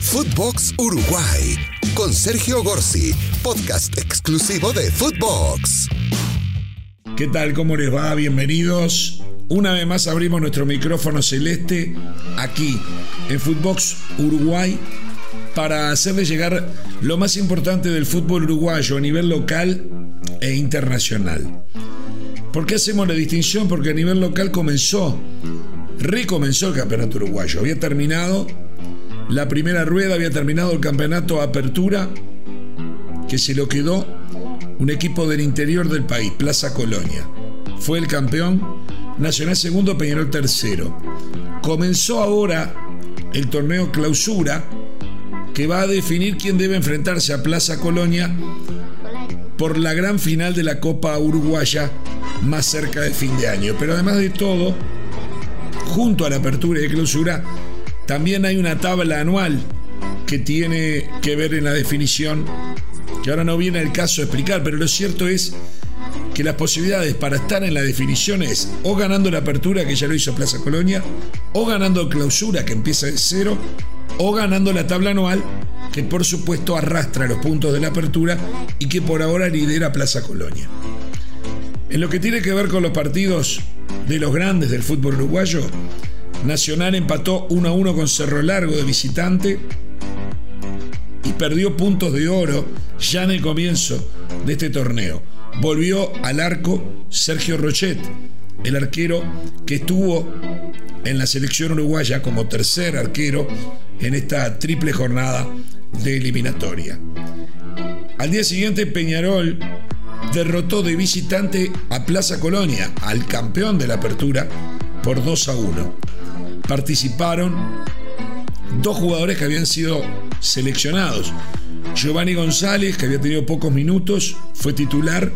Footbox Uruguay con Sergio Gorsi, podcast exclusivo de Footbox. ¿Qué tal? ¿Cómo les va? Bienvenidos. Una vez más abrimos nuestro micrófono celeste aquí en Footbox Uruguay para hacerles llegar lo más importante del fútbol uruguayo a nivel local e internacional. ¿Por qué hacemos la distinción? Porque a nivel local comenzó, recomenzó el campeonato uruguayo. Había terminado la primera rueda, había terminado el campeonato Apertura, que se lo quedó un equipo del interior del país, Plaza Colonia. Fue el campeón, Nacional segundo, Peñarol tercero. Comenzó ahora el torneo clausura, que va a definir quién debe enfrentarse a Plaza Colonia por la gran final de la Copa Uruguaya más cerca de fin de año. Pero además de todo, junto a la apertura y clausura, también hay una tabla anual que tiene que ver en la definición, que ahora no viene el caso de explicar, pero lo cierto es que las posibilidades para estar en la definición es o ganando la apertura, que ya lo hizo Plaza Colonia, o ganando clausura, que empieza de cero, o ganando la tabla anual, que por supuesto arrastra los puntos de la apertura y que por ahora lidera Plaza Colonia. En lo que tiene que ver con los partidos de los grandes del fútbol uruguayo, Nacional empató 1 a 1 con Cerro Largo de visitante y perdió puntos de oro ya en el comienzo de este torneo. Volvió al arco Sergio Rochet, el arquero que estuvo en la selección uruguaya como tercer arquero en esta triple jornada de eliminatoria. Al día siguiente Peñarol derrotó de visitante a Plaza Colonia, al campeón de la apertura, por 2 a 1. Participaron dos jugadores que habían sido seleccionados. Giovanni González, que había tenido pocos minutos, fue titular,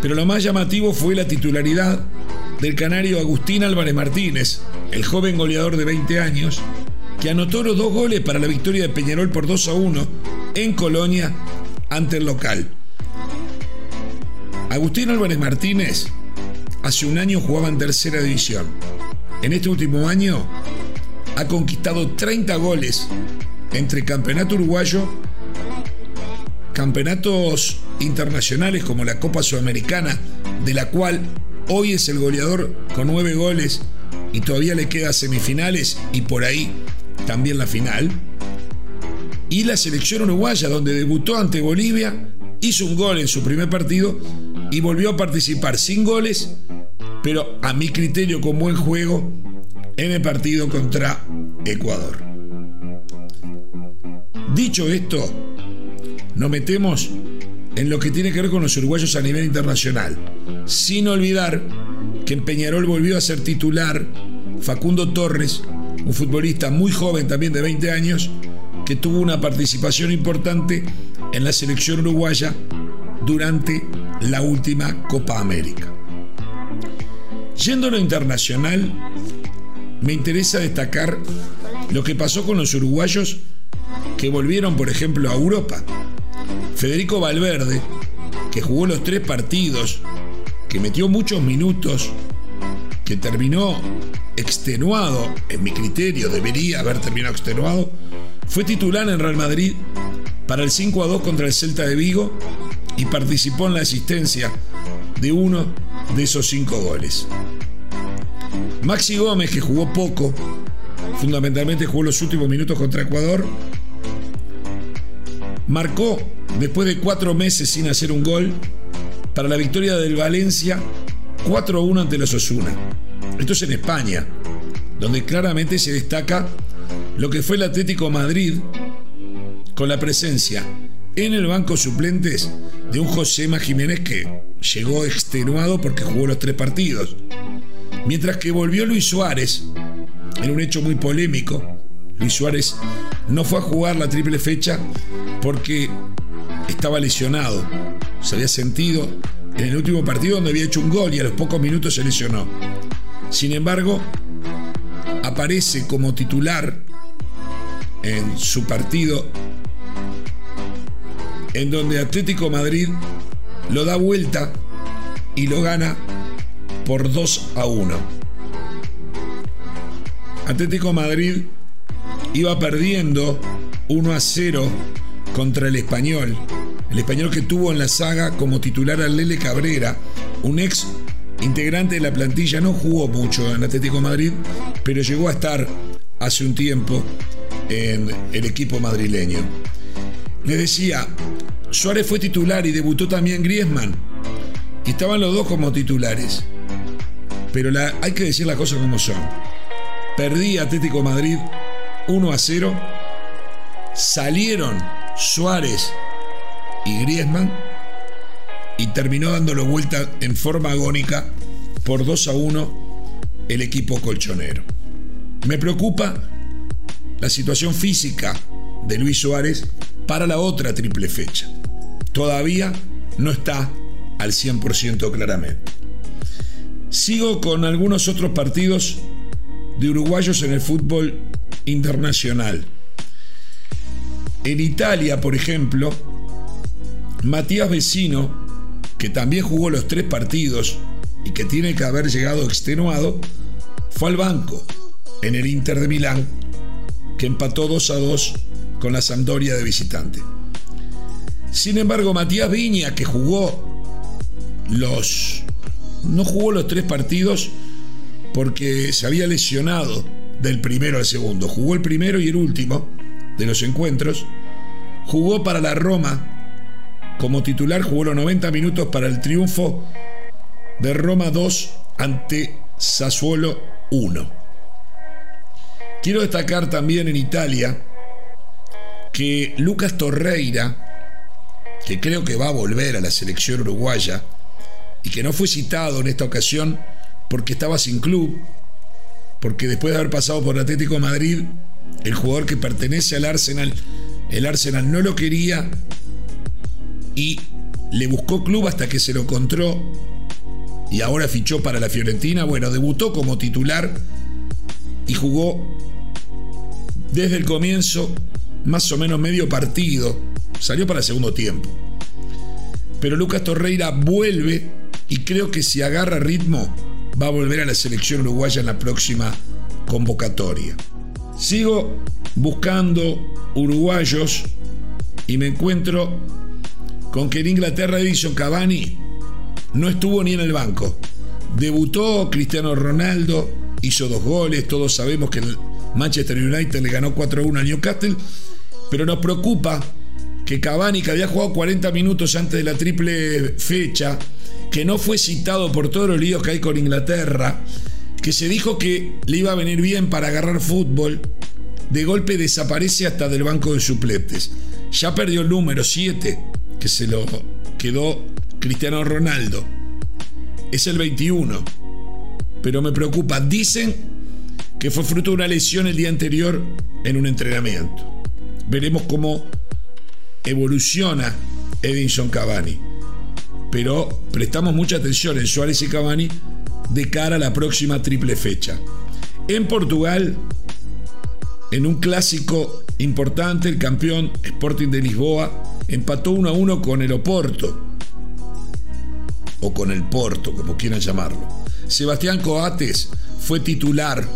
pero lo más llamativo fue la titularidad del canario Agustín Álvarez Martínez, el joven goleador de 20 años, que anotó los dos goles para la victoria de Peñarol por 2 a 1 en Colonia ante el local. Agustín Álvarez Martínez hace un año jugaba en tercera división. En este último año ha conquistado 30 goles entre campeonato uruguayo, campeonatos internacionales como la Copa Sudamericana, de la cual hoy es el goleador con 9 goles y todavía le queda semifinales y por ahí también la final. Y la selección uruguaya, donde debutó ante Bolivia, hizo un gol en su primer partido y volvió a participar sin goles, pero a mi criterio con buen juego en el partido contra Ecuador. Dicho esto, nos metemos en lo que tiene que ver con los uruguayos a nivel internacional, sin olvidar que en Peñarol volvió a ser titular Facundo Torres, un futbolista muy joven también de 20 años, que tuvo una participación importante en la selección uruguaya durante la última Copa América. Yendo a lo internacional, me interesa destacar lo que pasó con los uruguayos que volvieron, por ejemplo, a Europa. Federico Valverde, que jugó los tres partidos, que metió muchos minutos, que terminó extenuado, en mi criterio debería haber terminado extenuado, fue titular en Real Madrid para el 5 a 2 contra el Celta de Vigo y participó en la asistencia de uno de esos cinco goles. Maxi Gómez, que jugó poco, fundamentalmente jugó los últimos minutos contra Ecuador, marcó después de cuatro meses sin hacer un gol para la victoria del Valencia 4 a 1 ante los Osuna. Esto es en España, donde claramente se destaca lo que fue el Atlético Madrid con la presencia en el banco suplentes de un José Jiménez que llegó extenuado porque jugó los tres partidos. Mientras que volvió Luis Suárez, en un hecho muy polémico, Luis Suárez no fue a jugar la triple fecha porque estaba lesionado. Se había sentido en el último partido donde había hecho un gol y a los pocos minutos se lesionó. Sin embargo, aparece como titular en su partido en donde Atlético Madrid lo da vuelta y lo gana por 2 a 1. Atlético Madrid iba perdiendo 1 a 0 contra el español. El español que tuvo en la saga como titular a Lele Cabrera, un ex integrante de la plantilla, no jugó mucho en Atlético Madrid, pero llegó a estar hace un tiempo en el equipo madrileño. Le decía, Suárez fue titular y debutó también Griezmann. Estaban los dos como titulares. Pero hay que decir las cosas como son. Perdí Atlético Madrid 1 a 0. Salieron Suárez y Griezmann y terminó dándolo vuelta en forma agónica por 2 a 1 el equipo colchonero. Me preocupa la situación física de Luis Suárez para la otra triple fecha. Todavía no está al 100% claramente. Sigo con algunos otros partidos de uruguayos en el fútbol internacional. En Italia, por ejemplo, Matías Vecino, que también jugó los tres partidos y que tiene que haber llegado extenuado, fue al banco en el Inter de Milán, que empató 2 a 2 con la Sampdoria de visitante. Sin embargo, Matías Viña, que jugó los. no jugó los tres partidos porque se había lesionado del primero al segundo. Jugó el primero y el último de los encuentros. Jugó para la Roma como titular, jugó los 90 minutos para el triunfo de Roma 2 ante Sassuolo 1. Quiero destacar también en Italia que Lucas Torreira, que creo que va a volver a la selección uruguaya y que no fue citado en esta ocasión porque estaba sin club, porque después de haber pasado por Atlético Madrid, el jugador que pertenece al Arsenal, el Arsenal no lo quería y le buscó club hasta que se lo encontró y ahora fichó para la Fiorentina. Bueno, debutó como titular y jugó desde el comienzo más o menos medio partido. Salió para el segundo tiempo. Pero Lucas Torreira vuelve y creo que si agarra ritmo va a volver a la selección uruguaya en la próxima convocatoria. Sigo buscando uruguayos y me encuentro con que en Inglaterra Edison Cavani no estuvo ni en el banco. Debutó Cristiano Ronaldo, hizo dos goles, todos sabemos que el Manchester United le ganó 4-1 a Newcastle, pero nos preocupa que Cavani, que había jugado 40 minutos antes de la triple fecha, que no fue citado por todos los líos que hay con Inglaterra, que se dijo que le iba a venir bien para agarrar fútbol, de golpe desaparece hasta del banco de suplentes. Ya perdió el número 7, que se lo quedó Cristiano Ronaldo. Es el 21. Pero me preocupa. Dicen que fue fruto de una lesión el día anterior en un entrenamiento. Veremos cómo evoluciona Edinson Cavani. Pero prestamos mucha atención en Suárez y Cavani de cara a la próxima triple fecha. En Portugal, en un clásico importante, el campeón Sporting de Lisboa empató 1 a 1 con el Oporto, o con el Porto, como quieran llamarlo. Sebastián Coates fue titular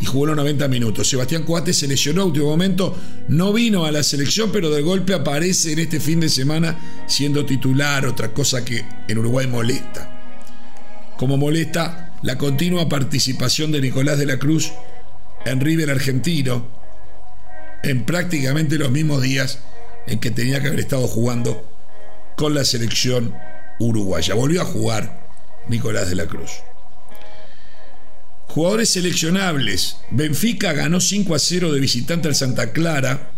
y jugó los 90 minutos. Sebastián Coates se lesionó a último momento, no vino a la selección, pero de golpe aparece en este fin de semana siendo titular, otra cosa que en Uruguay molesta. Como molesta la continua participación de Nicolás de la Cruz en River Argentino en prácticamente los mismos días en que tenía que haber estado jugando con la selección uruguaya. Volvió a jugar Nicolás de la Cruz. Jugadores seleccionables. Benfica ganó 5 a 0 de visitante al Santa Clara.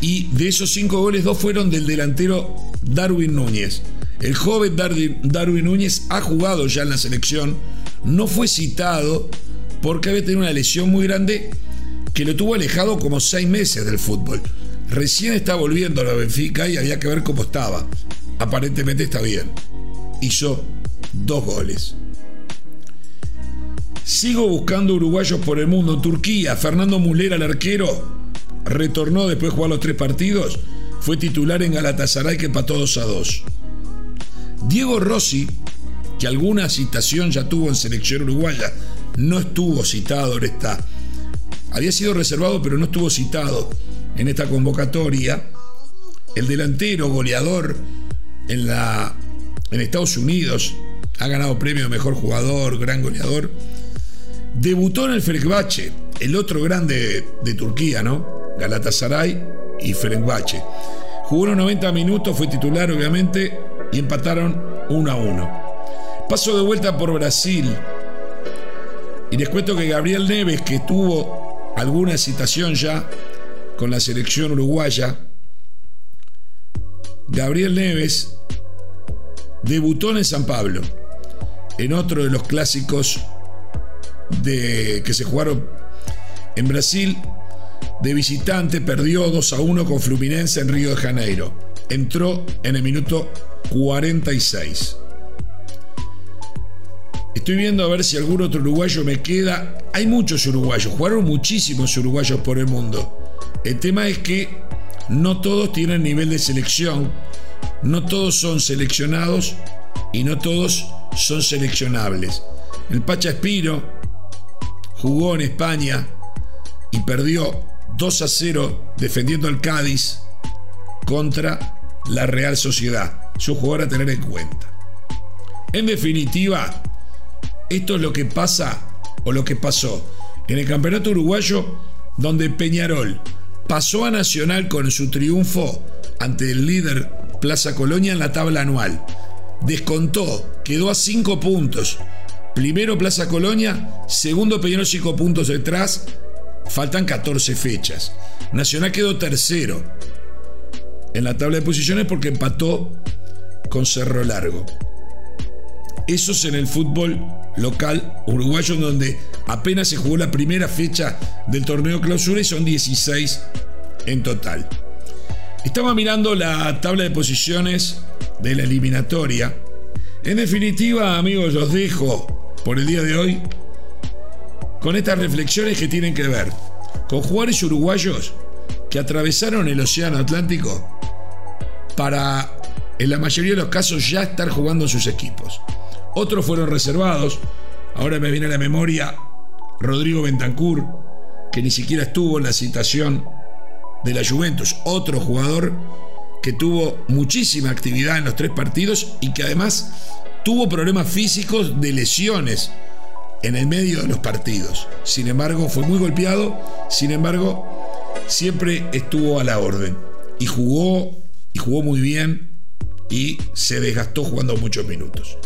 Y de esos 5 goles, dos fueron del delantero Darwin Núñez. El joven Darwin Núñez ha jugado ya en la selección. No fue citado porque había tenido una lesión muy grande que lo tuvo alejado como 6 meses del fútbol. Recién está volviendo a la Benfica y había que ver cómo estaba. Aparentemente está bien. Hizo dos goles. Sigo buscando uruguayos por el mundo. Turquía, Fernando Mulera, el arquero, retornó después de jugar los tres partidos. Fue titular en Galatasaray que empató 2 a 2. Diego Rossi, que alguna citación ya tuvo en selección uruguaya, no estuvo citado en esta había sido reservado pero no estuvo citado en esta convocatoria, el delantero goleador en, la, en Estados Unidos, ha ganado premio de mejor jugador, gran goleador, debutó en el Fenerbahce, el otro grande de, Turquía, ¿no? Galatasaray y Fenerbahce. Jugó unos 90 minutos, fue titular obviamente y empataron 1 a 1. Paso de vuelta por Brasil. Y les cuento que Gabriel Neves, que tuvo alguna citación ya con la selección uruguaya, Gabriel Neves debutó en San Pablo, en otro de los clásicos de, que se jugaron en Brasil. De visitante perdió 2 a 1 con Fluminense en Río de Janeiro. Entró en el minuto 46. Estoy viendo a ver si algún otro uruguayo me queda. Hay muchos uruguayos, jugaron muchísimos uruguayos por el mundo. El tema es que no todos tienen nivel de selección, no todos son seleccionados y no todos son seleccionables. El Pacha Espiro jugó en España y perdió 2 a 0 defendiendo al Cádiz contra la Real Sociedad. Su jugador a tener en cuenta. En definitiva, esto es lo que pasa o lo que pasó en el Campeonato Uruguayo donde Peñarol pasó a Nacional con su triunfo ante el líder Plaza Colonia en la tabla anual. Descontó, quedó a 5 puntos. Primero Plaza Colonia, segundo Peñarol 5 puntos detrás. Faltan 14 fechas. Nacional quedó tercero en la tabla de posiciones porque empató con Cerro Largo. Eso es en el fútbol local uruguayo, donde apenas se jugó la primera fecha del torneo clausura y son 16 en total. Estaba mirando la tabla de posiciones de la eliminatoria. En definitiva, amigos, los dejo por el día de hoy con estas reflexiones que tienen que ver con jugadores uruguayos que atravesaron el Océano Atlántico para, en la mayoría de los casos, ya estar jugando sus equipos. Otros fueron reservados. Ahora me viene a la memoria Rodrigo Bentancur, que ni siquiera estuvo en la citación de la Juventus. Otro jugador que tuvo muchísima actividad en los tres partidos y que además tuvo problemas físicos de lesiones en el medio de los partidos. Sin embargo, fue muy golpeado, sin embargo, siempre estuvo a la orden y jugó y jugó muy bien y se desgastó jugando muchos minutos.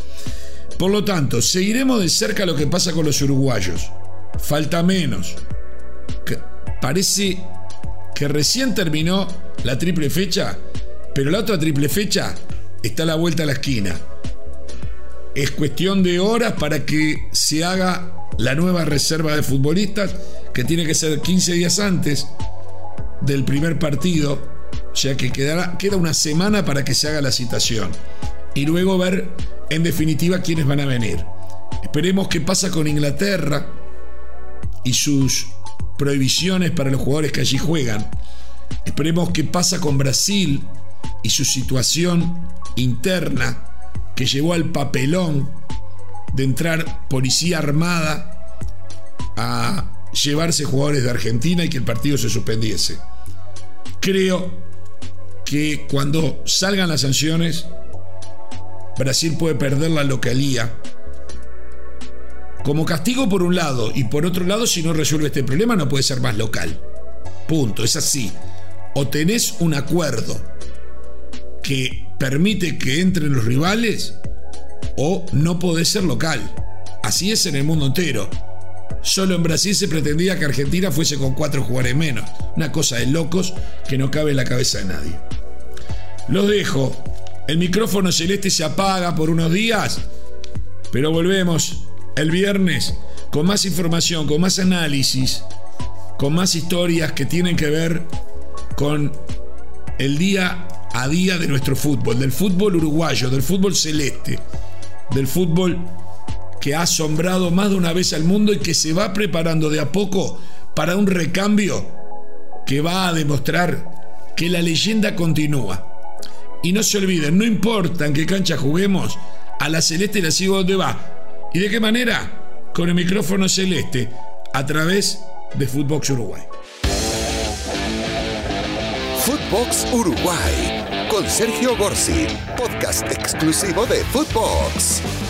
Por lo tanto, seguiremos de cerca lo que pasa con los uruguayos. Falta menos. parece que recién terminó la triple fecha, pero la otra triple fecha está a la vuelta a la esquina. Es cuestión de horas para que se haga la nueva reserva de futbolistas, que tiene que ser 15 días antes del primer partido, sea que queda una semana para que se haga la citación. Y luego ver en definitiva quiénes van a venir. Esperemos qué pasa con Inglaterra y sus prohibiciones para los jugadores que allí juegan. Esperemos qué pasa con Brasil y su situación interna que llevó al papelón de entrar policía armada a llevarse jugadores de Argentina y que el partido se suspendiese. Creo que cuando salgan las sanciones Brasil puede perder la localía. Como castigo por un lado y por otro lado, si no resuelve este problema, no puede ser más local. Punto, es así. O tenés un acuerdo que permite que entren los rivales o no podés ser local. Así es en el mundo entero. Solo en Brasil se pretendía que Argentina fuese con cuatro jugadores menos. Una cosa de locos que no cabe en la cabeza de nadie. Los dejo. El micrófono celeste se apaga por unos días, pero volvemos el viernes con más información, con más análisis, con más historias que tienen que ver con el día a día de nuestro fútbol, del fútbol uruguayo, del fútbol celeste, del fútbol que ha asombrado más de una vez al mundo y que se va preparando de a poco para un recambio que va a demostrar que la leyenda continúa. Y no se olviden, no importa en qué cancha juguemos, a la celeste la sigo donde va. ¿Y de qué manera? Con el micrófono celeste, a través de Footbox Uruguay. Footbox Uruguay Sergio Gorsi, podcast exclusivo de Footbox.